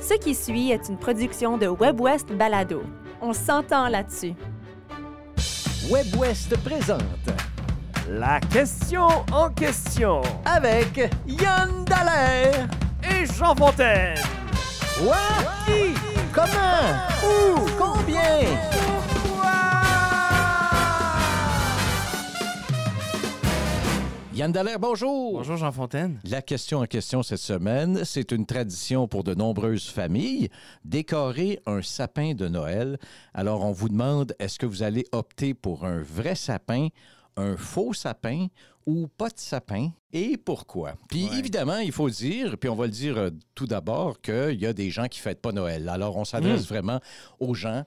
Ce qui suit est une production de WebWest Balado. On s'entend là-dessus. WebWest présente La question en question avec Yann Dallaire. et Jean Fontaine. Quoi? Qui? Comment? Où? Combien? Yann Dallaire, bonjour. Bonjour Jean Fontaine. La question en question cette semaine, c'est une tradition pour de nombreuses familles, décorer un sapin de Noël. Alors, on vous demande, est-ce que vous allez opter pour un vrai sapin, un faux sapin ou pas de sapin et pourquoi? Puis Ouais. évidemment, il faut dire, puis on va le dire euh, tout d'abord, qu'il y a des gens qui ne fêtent pas Noël. Alors, on s'adresse vraiment aux gens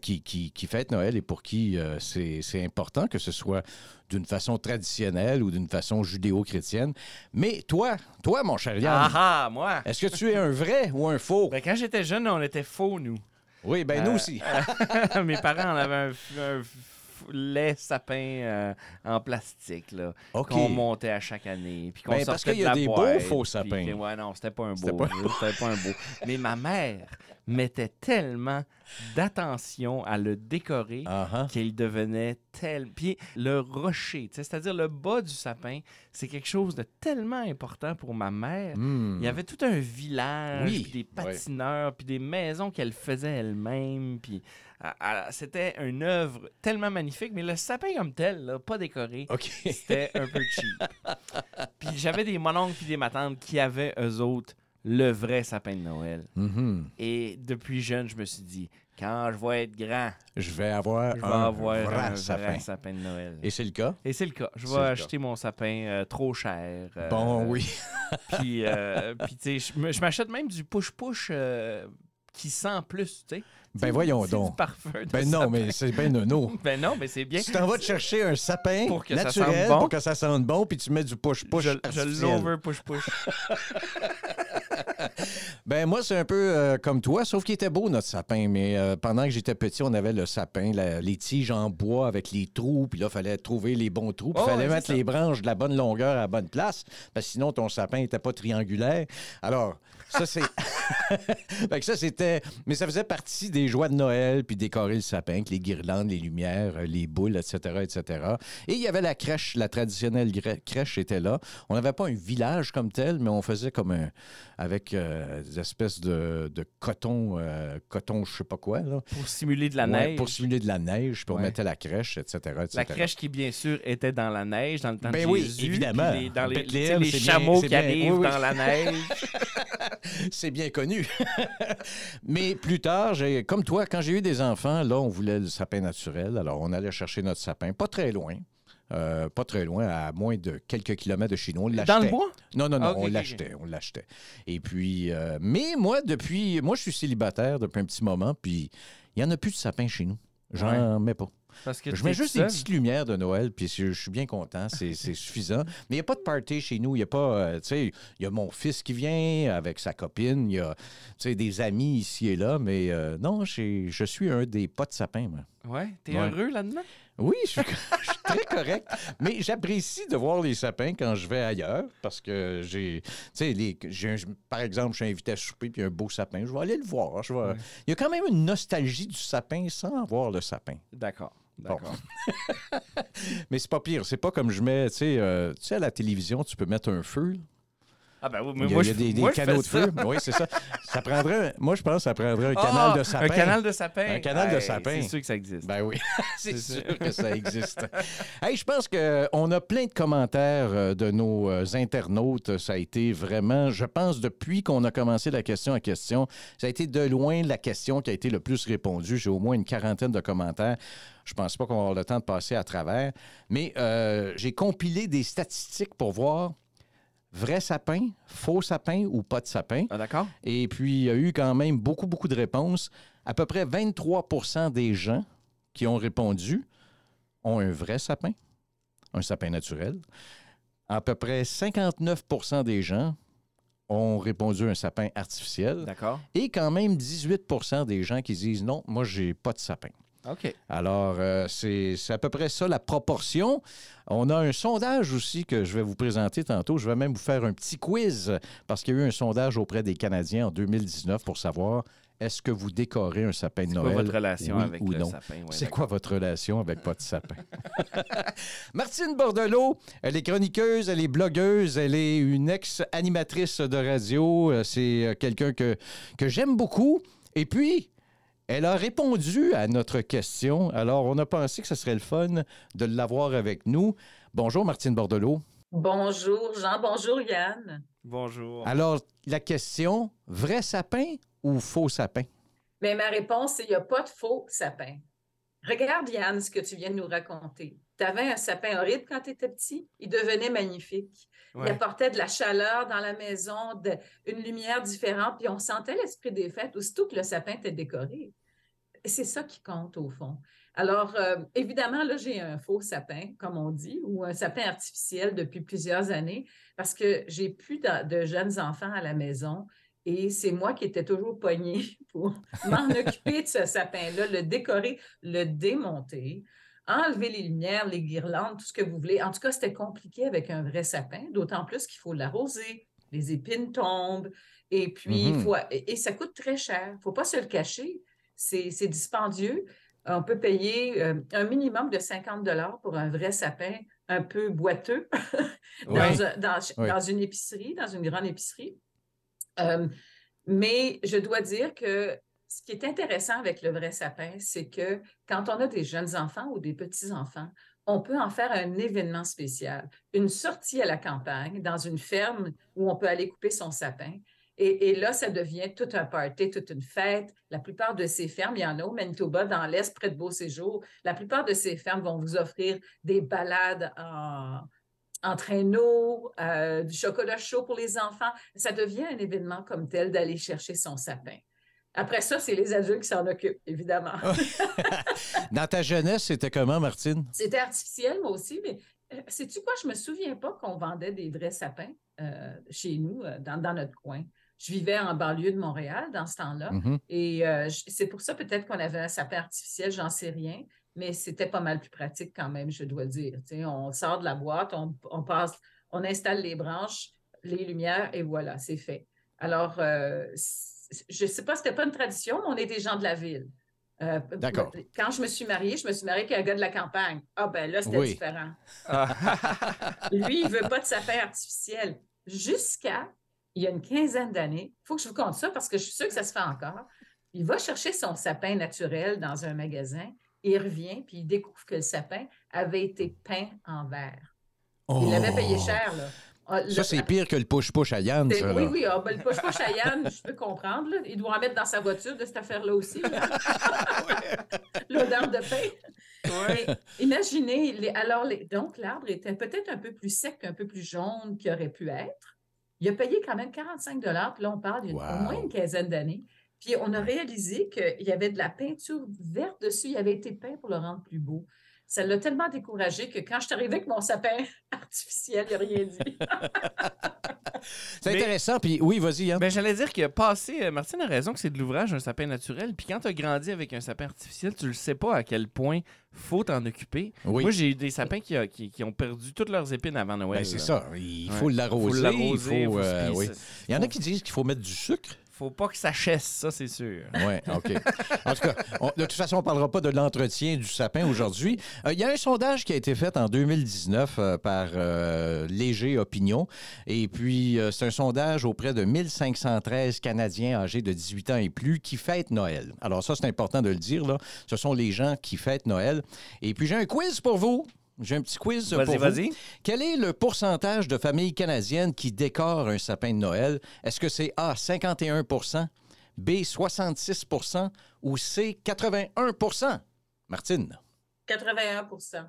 qui, qui, qui fêtent Noël et pour qui euh, c'est important que ce soit d'une façon traditionnelle ou d'une façon judéo-chrétienne. Mais toi, toi, mon cher Yann, Ah ah, moi. est-ce que tu es un vrai ou un faux? Ben, quand j'étais jeune, on était faux, nous. Oui, ben nous Euh, aussi. Mes parents en avaient un, un f- lait sapin euh, en plastique, là. Qu'on montait à chaque année. Puis qu'on Ben, parce qu'il y a des beaux faux puis sapins. que- ouais, non, c'était pas un beau. pas- C'était pas un beau. Mais ma mère mettait tellement d'attention à le décorer ah. qu'il devenait tel. Puis le rocher, c'est-à-dire le bas du sapin, c'est quelque chose de tellement important pour ma mère. Hmm. Il y avait tout un village, Oui, puis des patineurs, puis des maisons qu'elle faisait elle-même. Puis ah, ah, c'était une œuvre tellement magnifique, mais le sapin comme tel, là, pas décoré, OK. c'était un peu cheap. puis j'avais des mononcles puis des matantes qui avaient, eux autres, le vrai sapin de Noël. Mhm. Et depuis jeune, je me suis dit, quand je vais être grand, Je vais avoir je vais un avoir vrai un sapin. vrai sapin de Noël. Et c'est le cas? Et c'est le cas. Je vais acheter mon sapin euh, trop cher. euh, Bon, oui. Puis, euh, puis tu sais, je m'achète même du push-push qui sent plus, tu sais. Ben voyons donc. Du parfum de Ben non, sapin. mais c'est bien nono. Ben non, mais c'est bien. Tu t'en vas te chercher un sapin Pour que ça naturel sente bon. pour que ça sente bon, puis tu mets du push-push je, je l'over push-push. Ben moi, c'est un peu euh, comme toi, sauf qu'il était beau, notre sapin. Mais euh, pendant que j'étais petit, on avait le sapin, la- les tiges en bois avec les trous, puis là, il fallait trouver les bons trous, puis il Oh, fallait ouais, mettre les branches de la bonne longueur à la bonne place, parce que sinon, ton sapin n'était pas triangulaire. Alors, ça, c'est... fait que ça, c'était... Mais ça faisait partie des joies de Noël, puis décorer le sapin, avec les guirlandes, les lumières, euh, les boules, etc., etc. Et il y avait la crèche, la traditionnelle crèche était là. On n'avait pas un village comme tel, mais on faisait comme un... avec euh, des espèces de, de coton, euh, coton je sais pas quoi, là. Pour simuler de la Ouais, neige. Pour simuler de la neige, puis on Ouais. mettait la crèche, etc., etc. La crèche qui, bien sûr, était dans la neige, dans le temps Ben de oui, Jésus. évidemment. les- dans les, chameaux qui bien- arrivent oui, oui. dans la neige. C'est bien connu. Mais plus tard, j'ai, comme toi, quand j'ai eu des enfants, là, on voulait le sapin naturel. Alors, on allait chercher notre sapin, pas très loin. Euh, pas très loin, à moins de quelques kilomètres de chez nous. On l'achetait. dans le bois? Non, non, non, Ah, on l'achetait, on l'achetait. Et puis, euh, mais moi, depuis, moi, je suis célibataire depuis un petit moment, puis il n'y en a plus de sapin chez nous. J'en mets pas. Parce que Je mets juste des petites lumières de Noël, puis je, je suis bien content, c'est suffisant. Mais il n'y a pas de party chez nous, il n'y a pas, euh, tu sais, il y a mon fils qui vient avec sa copine, il y a, tu sais, des amis ici et là, mais euh, non, je suis un des pas de sapin, moi. Ouais, t'es Ouais. heureux là-dedans? Oui, je suis, je suis très correct. Mais j'apprécie de voir les sapins quand je vais ailleurs parce que j'ai. Tu sais, par exemple, je suis invité à souper puis un beau sapin. Je vais aller le voir. Je vais- Ouais. Il y a quand même une nostalgie du sapin sans avoir le sapin. D'accord. Bon. Mais c'est pas pire. C'est pas comme je mets. Tu sais, euh, tu sais, à la télévision, tu peux mettre un feu. Ah ben oui, Il mais y a, moi, il y a je, des, des moi, canaux de feu. Oui, c'est ça. Ça prendrait. Moi, je pense que ça prendrait un Ah, canal de sapin. Un canal de sapin. Un canal de sapin. C'est sûr que ça existe. Ben oui, c'est sûr que ça existe. hey, je pense qu'on a plein de commentaires euh, de nos euh, internautes. Ça a été vraiment, je pense, depuis qu'on a commencé la question à question, ça a été de loin la question qui a été le plus répondue. J'ai au moins une quarantaine de commentaires. Je pense pas qu'on va avoir le temps de passer à travers. Mais euh, j'ai compilé des statistiques pour voir vrai sapin, faux sapin ou pas de sapin. Ah, d'accord? Et puis, il y a eu quand même beaucoup, beaucoup de réponses. À peu près 23% des gens qui ont répondu ont un vrai sapin, un sapin naturel. À peu près 59% des gens ont répondu un sapin artificiel. D'accord. Et quand même 18% des gens qui disent non, moi, j'ai pas de sapin. OK. Alors, euh, c'est à peu près ça la proportion. On a un sondage aussi que je vais vous présenter tantôt. Je vais même vous faire un petit quiz parce qu'il y a eu un sondage auprès des Canadiens en 2019 pour savoir est-ce que vous décorez un sapin de C'est quoi Noël? votre relation oui avec ou le non? sapin? Ouais, C'est quoi votre relation avec votre sapin? Martine Bordelot, elle est chroniqueuse, elle est blogueuse, elle est une ex-animatrice de radio. Euh, C'est euh, quelqu'un que, que j'aime beaucoup. Et puis, elle a répondu à notre question. Alors, on a pensé que ce serait le fun de l'avoir avec nous. Bonjour, Martine Bordelot. Bonjour Jean, bonjour Yann. Bonjour. Alors, la question, vrai sapin ou faux sapin? Mais ma réponse, c'est il n'y a pas de faux sapin. Regarde Yann ce que tu viens de nous raconter. Tu avais un sapin horrible quand tu étais petit, il devenait magnifique. Il apportait de la chaleur dans la maison, de- une lumière différente, puis on sentait l'esprit des fêtes aussitôt que le sapin était décoré. Et c'est ça qui compte au fond. Alors, euh, évidemment, là, j'ai un faux sapin, comme on dit, ou un sapin artificiel depuis plusieurs années, parce que j'ai plus de, de jeunes enfants à la maison et c'est moi qui étais toujours poignée pour m'en occuper de ce sapin-là, le décorer, le démonter, enlever les lumières, les guirlandes, tout ce que vous voulez. En tout cas, c'était compliqué avec un vrai sapin, d'autant plus qu'il faut l'arroser, les épines tombent, et puis, Mhm. faut, et, et ça coûte très cher. Il ne faut pas se le cacher. C'est dispendieux. On peut payer euh, un minimum de 50 pour un vrai sapin un peu boiteux dans, Ouais. un- dans- Oui. dans une épicerie, dans une grande épicerie. Euh, mais je dois dire que ce qui est intéressant avec le vrai sapin, c'est que quand on a des jeunes enfants ou des petits-enfants, on peut en faire un événement spécial, une sortie à la campagne, dans une ferme où on peut aller couper son sapin. Et, là, ça devient tout un party, toute une fête. La plupart de ces fermes, il y en a au Manitoba, dans l'Est, près de Beauséjour, la plupart de ces fermes vont vous offrir des balades en, en traîneau, euh, du chocolat chaud pour les enfants. Ça devient un événement comme tel d'aller chercher son sapin. Après ça, c'est les adultes qui s'en occupent, évidemment. Dans ta jeunesse, c'était comment, Martine? C'était artificiel, moi aussi, mais euh, sais-tu quoi? Je me souviens pas qu'on vendait des vrais sapins euh, chez nous, euh, dans, dans notre coin. Je vivais en banlieue de Montréal dans ce temps-là. Mhm. Et c'est pour ça peut-être qu'on avait un sapin artificiel, j'en sais rien, mais c'était pas mal plus pratique quand même, je dois dire. On sort de la boîte, on, on passe, on installe les branches, les lumières, et voilà, c'est fait. Alors, je sais pas, c'était pas une tradition, mais on est des gens de la ville. Euh, D'accord. Quand je me suis mariée, je me suis mariée avec un gars de la campagne. Ah ben là, c'était Oui. différent. Lui, il veut pas de sapin artificiel. Jusqu'à, il y a une quinzaine d'années, il faut que je vous conte ça parce que je suis sûre que ça se fait encore. Il va chercher son sapin naturel dans un magasin, il revient, puis il découvre que le sapin avait été peint en verre. Il l'avait payé cher, là. Ah! Ça, c'est pire que le push-push à Yann, c'est- ça. Oui, là. oui, ah, ben, le push-push à Yann, je peux comprendre. là. Il doit en mettre dans sa voiture de cette affaire-là aussi. L'odeur de pain. Ouais. Imaginez, les- alors, les- donc l'arbre était peut-être un peu plus sec, un peu plus jaune qu'il aurait pu être. Il a payé quand même 45 puis là, on parle a Wow. au moins une quinzaine d'années. Puis on a réalisé qu'il y avait de la peinture verte dessus, il avait été peint pour le rendre plus beau. Ça l'a tellement découragé que quand je suis arrivée avec mon sapin artificiel, il n'a rien dit. C'est Mais- intéressant. Puis oui, vas-y, Yann. Ben, j'allais dire que passer, euh, Martine a raison que c'est de l'ouvrage un sapin naturel. Puis quand tu as grandi avec un sapin artificiel, tu le sais pas à quel point faut t'en occuper. oui. Moi, j'ai eu des sapins qui, a- qui- qui ont perdu toutes leurs épines avant Noël. Ben, c'est ça. Il faut l'arroser. Faut l'arroser. il faut, faut se- euh, oui. Il y en a qui disent qu'il faut mettre du sucre. Faut pas que ça chesse, ça, c'est sûr. Oui, OK. En tout cas, on- de toute façon, on ne parlera pas de l'entretien du sapin aujourd'hui. Euh, il y a un sondage qui a été fait en 2019 euh, par euh, Léger Opinion. Et puis, c'est un sondage auprès de 1513 Canadiens âgés de 18 ans et plus qui fêtent Noël. Alors ça, c'est important de le dire. Là. Ce sont les gens qui fêtent Noël. Et puis, j'ai un quiz pour vous. J'ai un petit quiz Vas-y, pour vous. vas-y. Quel est le pourcentage de familles canadiennes qui décorent un sapin de Noël? Est-ce que c'est A, 51 B, 66% ou C, 81% Martine? 81%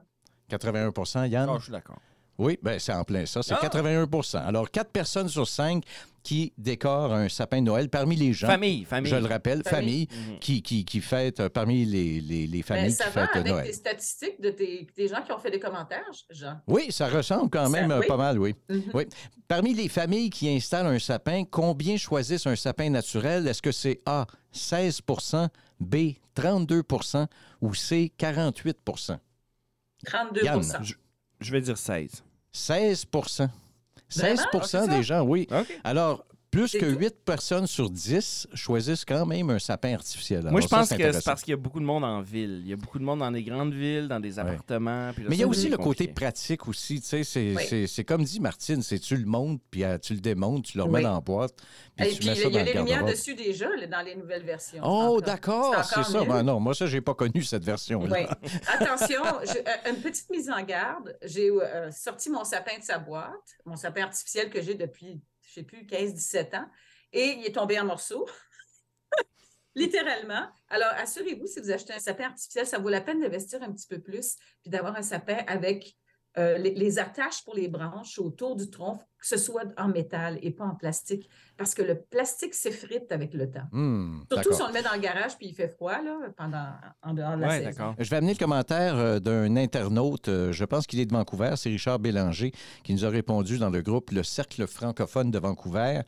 81% Yann? Ah, je suis d'accord. Oui, ben c'est en plein ça. C'est Ah! 81% Alors, 4 personnes sur 5 qui décorent un sapin de Noël parmi les gens. Famille, famille. Je le rappelle, famille, Famille. Mhm. qui, qui, qui fêtent euh, parmi les, les, les Ben, familles ça qui va fêtent avec Noël. les statistiques de tes, des gens qui ont fait des commentaires, Jean. Oui, ça ressemble quand même euh, oui. pas mal, oui. Mhm. oui. Parmi les familles qui installent un sapin, combien choisissent un sapin naturel? Est-ce que c'est A, 16% B, 32% ou C, 48 32 Yann, Je, je vais dire 16. 16 16 Ah, c'est ça? des gens, oui. OK. Alors, plus que tout? 8 personnes sur 10 choisissent quand même un sapin artificiel. Moi, je ça, pense que c'est parce qu'il y a beaucoup de monde en ville. Il y a beaucoup de monde dans des grandes villes, dans des appartements. puis là, Mais il y a aussi le côté pratique aussi. Tu sais, c'est, comme dit Martine, c'est tu le montes, puis euh, tu le démontes, tu le remets dans la boîte, puis Et tu puis, il y a le les lumières dessus déjà là, dans les nouvelles versions. Oh, d'accord, c'est ça. Ben non, moi, ça, j'ai pas connu cette version-là. Oui. Attention, je- euh, une petite mise en garde. J'ai euh, sorti mon sapin de sa boîte, mon sapin artificiel que j'ai depuis, je sais plus, 15-17 ans, et il est tombé en morceaux. Littéralement. Alors, assurez-vous, si vous achetez un sapin artificiel, ça vaut la peine d'investir un petit peu plus, puis d'avoir un sapin avec euh, les, les attaches pour les branches autour du tronc, que ce soit en métal et pas en plastique, parce que le plastique s'effrite avec le temps. Hmm, Surtout si on le met dans le garage puis il fait froid là, pendant, en dehors de la Ouais, saison. d'accord. Je vais amener le commentaire euh, d'un internaute, euh, je pense qu'il est de Vancouver, c'est Richard Bélanger, qui nous a répondu dans le groupe Le Cercle francophone de Vancouver.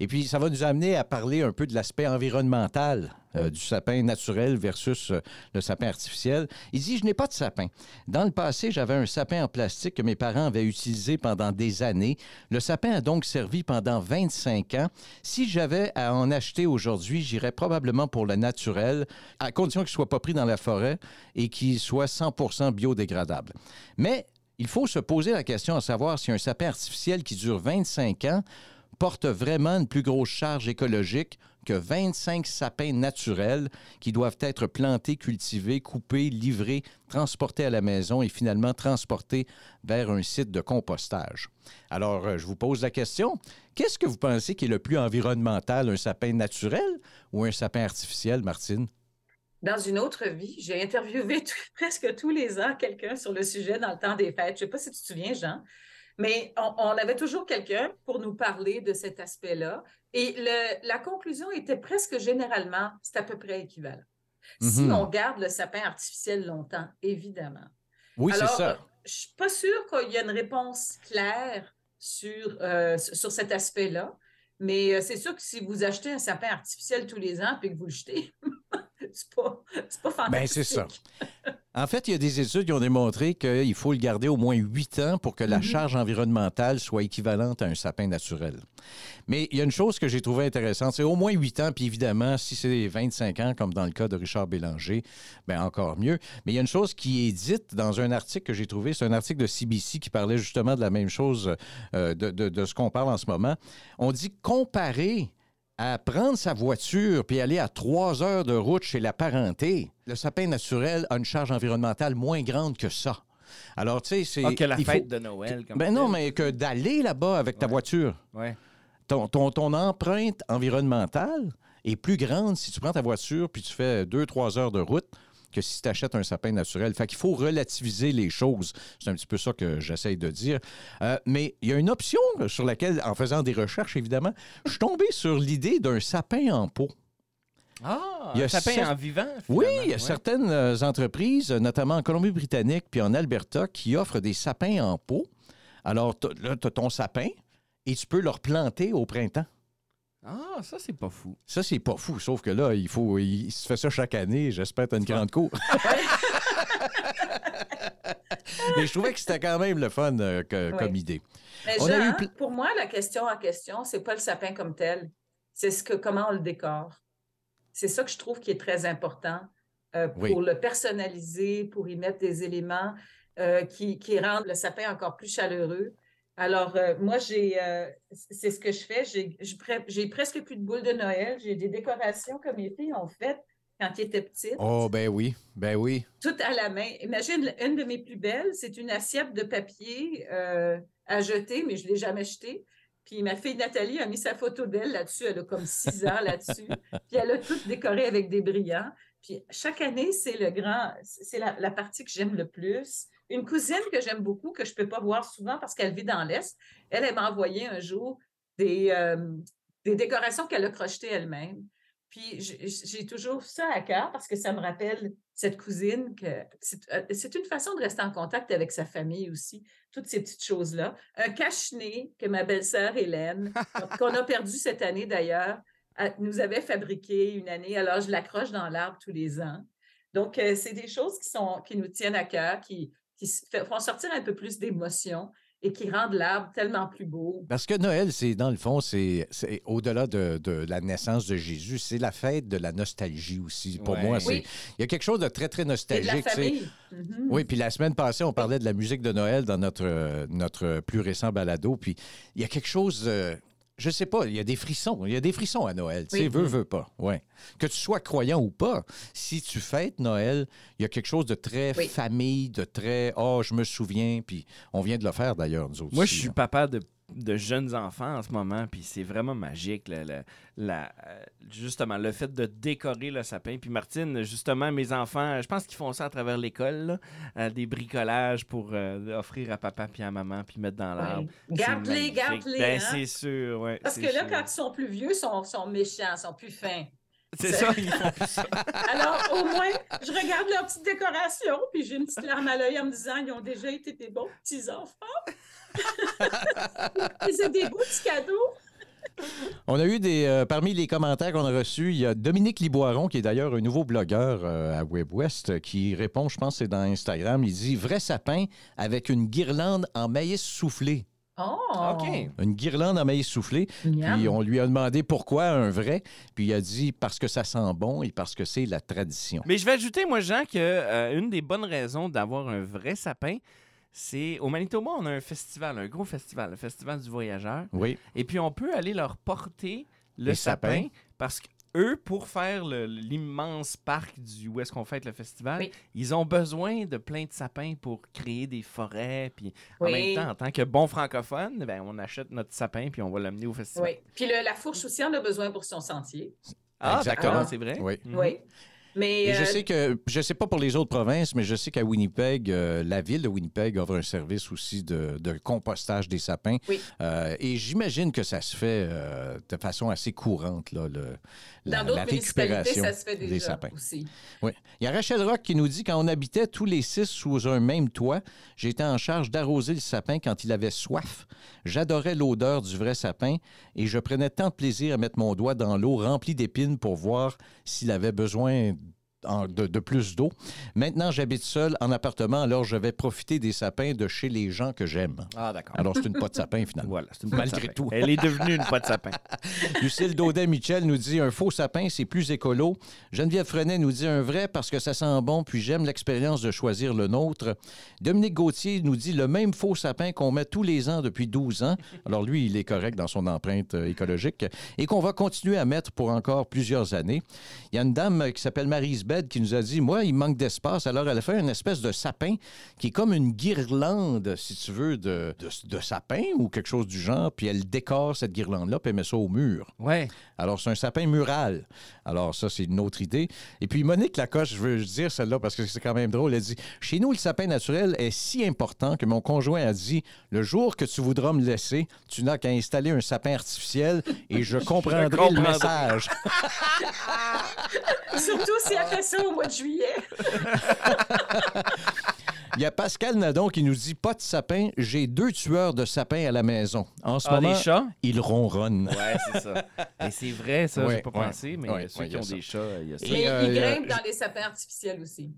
Et puis, ça va nous amener à parler un peu de l'aspect environnemental euh, du sapin naturel versus euh, le sapin artificiel. Il dit, je n'ai pas de sapin. Dans le passé, j'avais un sapin en plastique que mes parents avaient utilisé pendant des années. Le sapin a donc servi pendant 25 ans. Si j'avais à en acheter aujourd'hui, j'irais probablement pour le naturel, à condition qu'il ne soit pas pris dans la forêt et qu'il soit 100% biodégradable. Mais il faut se poser la question à savoir si un sapin artificiel qui dure 25 ans porte vraiment une plus grosse charge écologique que 25 sapins naturels qui doivent être plantés, cultivés, coupés, livrés, transportés à la maison et finalement transportés vers un site de compostage. Alors, euh, je vous pose la question, qu'est-ce que vous pensez qui est le plus environnemental, un sapin naturel ou un sapin artificiel, Martine? Dans une autre vie, j'ai interviewé presque tous les ans quelqu'un sur le sujet dans le temps des fêtes. Je ne sais pas si tu te souviens, Jean, mais on, on avait toujours quelqu'un pour nous parler de cet aspect-là. Et le- la conclusion était presque généralement, c'est à peu près équivalent. Si Mhm. on garde le sapin artificiel longtemps, évidemment. Oui, c'est ça. je suis pas sûre qu'il y ait une réponse claire sur, euh, sur cet aspect-là, mais euh, c'est sûr que si vous achetez un sapin artificiel tous les ans puis que vous le jetez, c'est pas, pas fantastique. Ben, c'est ça. En fait, il y a des études qui ont démontré qu'il faut le garder au moins 8 ans pour que la Mhm. charge environnementale soit équivalente à un sapin naturel. Mais il y a une chose que j'ai trouvée intéressante, c'est au moins 8 ans, puis évidemment, si c'est 25 ans, comme dans le cas de Richard Bélanger, ben encore mieux. Mais il y a une chose qui est dite dans un article que j'ai trouvé, c'est un article de CBC qui parlait justement de la même chose euh, de, de- de ce qu'on parle en ce moment. On dit comparer à prendre sa voiture puis aller à trois heures de route chez la parenté, le sapin naturel a une charge environnementale moins grande que ça. Alors, tu sais, c'est. Ah, que la faut- fête de Noël. Comme Ben non, mais que d'aller là-bas avec ta Ouais. voiture. Ouais. Ton, ton, ton empreinte environnementale est plus grande si tu prends ta voiture puis tu fais deux, trois heures de route que si tu achètes un sapin naturel. Fait qu'il faut relativiser les choses. C'est un petit peu ça que j'essaye de dire. Euh, mais il y a une option sur laquelle, en faisant des recherches, évidemment, je suis tombé sur l'idée d'un sapin en pot. Ah, Il y a un sapin cer- en vivant. Oui, il y a Ouais. certaines entreprises, notamment en Colombie-Britannique puis en Alberta, qui offrent des sapins en pot. Alors, là, tu as ton sapin et tu peux le replanter au printemps. Ah, ça, c'est pas fou. Ça, c'est pas fou, sauf que là, il faut. Il, il se fait ça chaque année. J'espère que tu as une grande cour. Mais je trouvais que c'était quand même le fun euh, que- comme idée. Mais On a Jean, eu pl- pour moi, la question en question, c'est pas le sapin comme tel, c'est ce que comment on le décore. C'est ça que je trouve qui est très important euh, pour Oui. le personnaliser, pour y mettre des éléments euh, qui, qui rendent le sapin encore plus chaleureux. Alors, euh, moi, j'ai, euh, c'est ce que je fais. J'ai, j'ai presque plus de boules de Noël. J'ai des décorations que mes filles ont faites quand ils étaient petites. Oh, ben oui. Ben oui. tout à la main. Imagine, une de mes plus belles, c'est une assiette de papier euh, à jeter, mais je ne l'ai jamais jetée. Puis ma fille Nathalie a mis sa photo d'elle là-dessus. Elle a comme six ans là-dessus. Puis elle a tout décoré avec des brillants. Puis chaque année, c'est le grand, c'est la, la partie que j'aime le plus. Une cousine que j'aime beaucoup, que je ne peux pas voir souvent parce qu'elle vit dans l'Est, elle, elle m'a envoyé un jour des, euh, des décorations qu'elle a crochetées elle-même. Puis j'ai toujours ça à cœur parce que ça me rappelle cette cousine que euh, c'est une façon de rester en contact avec sa famille aussi, toutes ces petites choses-là. Un cache-nez que ma belle-sœur Hélène, qu'on a perdu cette année d'ailleurs, nous avait fabriqué une année. Alors je l'accroche dans l'arbre tous les ans. Donc, euh, c'est des choses qui, sont, qui nous tiennent à cœur, qui, qui font sortir un peu plus d'émotion et qui rendent l'arbre tellement plus beau. Parce que Noël, c'est dans le fond, c'est au-delà de, de, la naissance de Jésus, c'est la fête de la nostalgie aussi. Pour moi, c'est il y a quelque chose de très très nostalgique. Et de la famille. Mm-hmm. Oui, puis la semaine passée, on parlait de la musique de Noël dans notre notre plus récent balado, puis il y a quelque chose euh, je sais pas, il y a des frissons. Il y a des frissons à Noël. Tu sais, veux, veux pas. Ouais. Que tu sois croyant ou pas, si tu fêtes Noël, il y a quelque chose de très famille, de très oh, je me souviens. Puis on vient de le faire d'ailleurs, nous autres. Moi, je suis papa de de jeunes enfants en ce moment, puis c'est vraiment magique, la, euh, justement, le fait de décorer le sapin. Puis Martine, justement, mes enfants, je pense qu'ils font ça à travers l'école, euh, des bricolages pour euh, offrir à papa puis à maman, puis mettre dans l'arbre. Garde-les, garde-les. Ben, hein? c'est sûr, ouais. Parce que là, quand ils sont plus vieux, ils sont, sont méchants, ils sont plus fins. C'est ça, ils font plus ça. Alors, au moins, je regarde leur petite décoration, puis j'ai une petite larme à l'œil en me disant, ils ont déjà été des bons petits-enfants. c'est des beaux petits cadeaux. On a eu des. Euh, parmi les commentaires qu'on a reçus, il y a Dominique Liboiron, qui est d'ailleurs un nouveau blogueur euh, à WebWest, qui répond, je pense c'est dans Instagram. Il dit Vrai sapin avec une guirlande en maïs soufflé. Oh! OK. Une guirlande en maïs soufflé. Puis on lui a demandé pourquoi un vrai. Puis il a dit parce que ça sent bon et parce que c'est la tradition. Mais je vais ajouter, moi, Jean, que euh, une des bonnes raisons d'avoir un vrai sapin, c'est au Manitoba, on a un festival, un gros festival, le Festival du Voyageur. Oui. Et puis on peut aller leur porter le sapin parce que eux, pour faire l'immense parc du où est-ce qu'on fête le festival, ils ont besoin de plein de sapins pour créer des forêts. Puis en même temps, en tant que bon francophone, ben, on achète notre sapin puis on va l'amener au festival. Oui. Puis la fourche aussi en a besoin pour son sentier. Ah, d'accord, c'est vrai? Oui. Oui. Mais je euh, sais que, je sais pas pour les autres provinces, mais je sais qu'à Winnipeg, euh, la ville de Winnipeg offre un service aussi de, compostage des sapins. Oui. Euh, et j'imagine que ça se fait de façon assez courante, là, le, la, Dans d'autres récupération ça se fait déjà des sapins. Aussi. Oui. Il y a Rachel Rock qui nous dit quand on habitait tous les six sous un même toit, j'étais en charge d'arroser le sapin quand il avait soif. J'adorais l'odeur du vrai sapin et je prenais tant de plaisir à mettre mon doigt dans l'eau remplie d'épines pour voir s'il avait besoin de, plus d'eau. Maintenant, j'habite seul en appartement, alors je vais profiter des sapins de chez les gens que j'aime. Ah, d'accord. Alors, c'est une pote de sapin, finalement. Voilà, c'est une Malgré tout. Elle est devenue une pote de sapin. Lucille Daudet-Michel nous dit un faux sapin, c'est plus écolo. Geneviève Frenet nous dit un vrai parce que ça sent bon, puis j'aime l'expérience de choisir le nôtre. Dominique Gauthier nous dit le même faux sapin qu'on met tous les ans depuis 12 ans. Alors, lui, il est correct dans son empreinte euh, écologique et qu'on va continuer à mettre pour encore plusieurs années. Il y a une dame qui s'appelle Marise qui nous a dit Moi, il manque d'espace. Alors, elle a fait une espèce de sapin qui est comme une guirlande, si tu veux, de, de, sapin ou quelque chose du genre. Puis elle décore cette guirlande-là, puis elle met ça au mur. Ouais. Alors, c'est un sapin mural. Alors, ça, c'est une autre idée. Et puis, Monique Lacoche, je veux dire celle-là parce que c'est quand même drôle. Elle dit Chez nous, le sapin naturel est si important que mon conjoint a dit Le jour que tu voudras me laisser, tu n'as qu'à installer un sapin artificiel et je comprendrai le message. Surtout si elle fait ça au mois de juillet. Il y a Pascal Nadon qui nous dit Pas de sapin, j'ai deux tueurs de sapins à la maison. En ce ah, moment, chats? ils ronronnent. Ouais, c'est ça. Et c'est vrai, ça, ouais, j'ai pas pensé, mais ceux qui ont des chats, il y a ça. Et euh, ils grimpent dans les sapins artificiels aussi.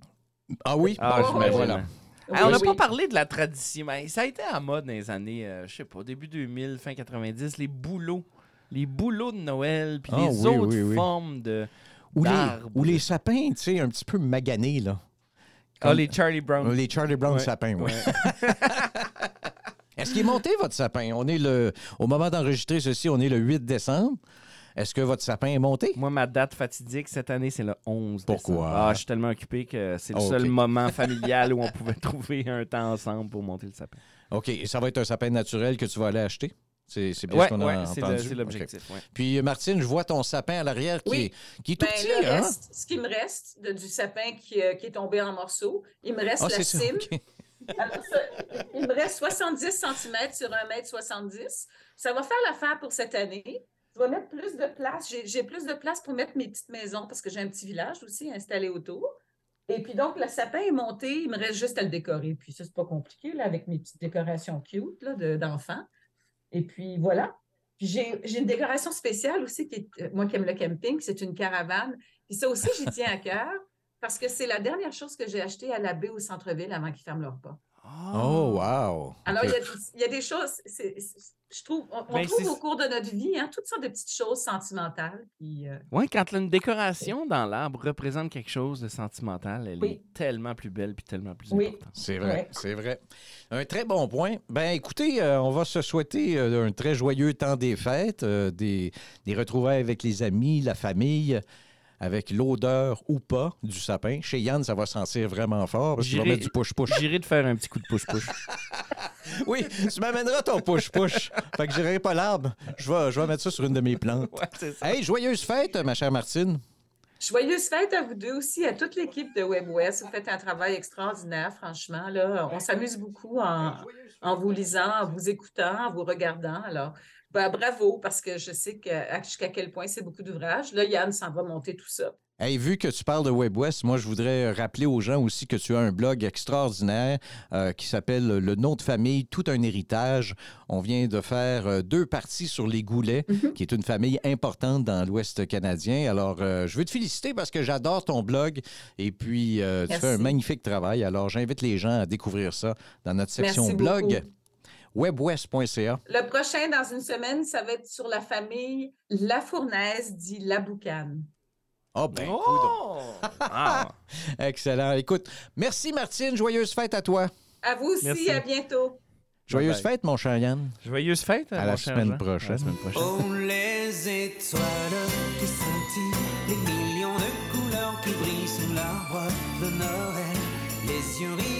Ah oui? Ah, oh, voilà. on n'a pas parlé de la tradition, mais ça a été à mode dans les années, euh, je sais pas, début 2000, fin 90, les boulots. Les boulots de Noël, puis ah les autres formes de. Ou les, ou les sapins, tu sais, un petit peu maganés, là. Ah, les Charlie Brown. Les Charlie Brown sapins, oui. Est-ce qu'il est monté, votre sapin? On est le... Au moment d'enregistrer ceci, on est le 8 décembre. Est-ce que votre sapin est monté? Moi, ma date fatidique cette année, c'est le 11 Pourquoi? Ah, je suis tellement occupé que c'est le seul moment familial où on pouvait trouver un temps ensemble pour monter le sapin. OK. Et ça va être un sapin naturel que tu vas aller acheter? C'est bien ce qu'on a entendu. C'est l'objectif. Puis, Martine, je vois ton sapin à l'arrière qui, est, qui est tout ben, petit. Hein? ce qui me reste du sapin qui, euh, qui, est tombé en morceaux, il me reste ah, la cime. Alors, ça, il me reste 70 cm sur 1m70. Ça va faire l'affaire pour cette année. Je vais mettre plus de place. J'ai plus de place pour mettre mes petites maisons parce que j'ai un petit village aussi installé autour. Et puis donc, le sapin est monté, il me reste juste à le décorer. Puis ça, c'est pas compliqué, là, avec mes petites décorations cute d'enfants. Et puis voilà. J'ai une décoration spéciale aussi, euh, moi qui aime le camping, c'est une caravane. Puis ça aussi, j'y tiens à cœur parce que c'est la dernière chose que j'ai achetée à la au centre-ville avant qu'ils ferment leur pas. Oh, wow! Alors, il y, a, des choses, je trouve, on, ben, trouve au cours de notre vie hein, toutes sortes de petites choses sentimentales. Euh, oui, quand une décoration dans l'arbre représente quelque chose de sentimental, elle est tellement plus belle puis tellement plus oui. importante. C'est vrai, c'est vrai. Un très bon point. Ben, écoutez, euh, on va se souhaiter euh, un très joyeux temps des fêtes, des, des retrouvailles avec les amis, la famille avec l'odeur ou pas du sapin. Chez Yann, ça va sentir vraiment fort parce qu'il mettre du push-push. J'irai te faire un petit coup de push-push. oui, tu m'amèneras ton push-push. fait que j'irai pas l'arbre. Je vais, je vais mettre ça sur une de mes plantes. hey, joyeuse fête, ma chère Martine. Joyeuse fête à vous deux aussi, à toute l'équipe de WebWest. Vous faites un travail extraordinaire, franchement. Là, on s'amuse beaucoup en, en, vous lisant, en vous écoutant, en vous regardant. Alors, ben, bravo, parce que je sais jusqu'à quel point c'est beaucoup d'ouvrages. Là, Yann s'en va monter tout ça. Hey, vu que tu parles de WebWest, moi, je voudrais rappeler aux gens aussi que tu as un blog extraordinaire euh, qui s'appelle Le nom de famille, tout un héritage. On vient de faire euh, deux parties sur les Goulets, mhm. qui est une famille importante dans l'Ouest canadien. Alors, euh, je veux te féliciter parce que j'adore ton blog et puis tu fais un magnifique travail. Alors, j'invite les gens à découvrir ça dans notre section blog webwest.ca. Le prochain, dans une semaine, ça va être sur la famille La Fournaise, dit La Boucane. Oh, ben, oh! ah. Excellent. Écoute, merci Martine. Joyeuse fête à toi. À vous aussi. À bientôt. Joyeuse fête, mon cher Yann. Joyeuse fête. À, la, semaine prochaine. semaine prochaine. Oh, les étoiles qui scintillent, les millions de couleurs qui brillent sous l'arbre de Noël, les yeux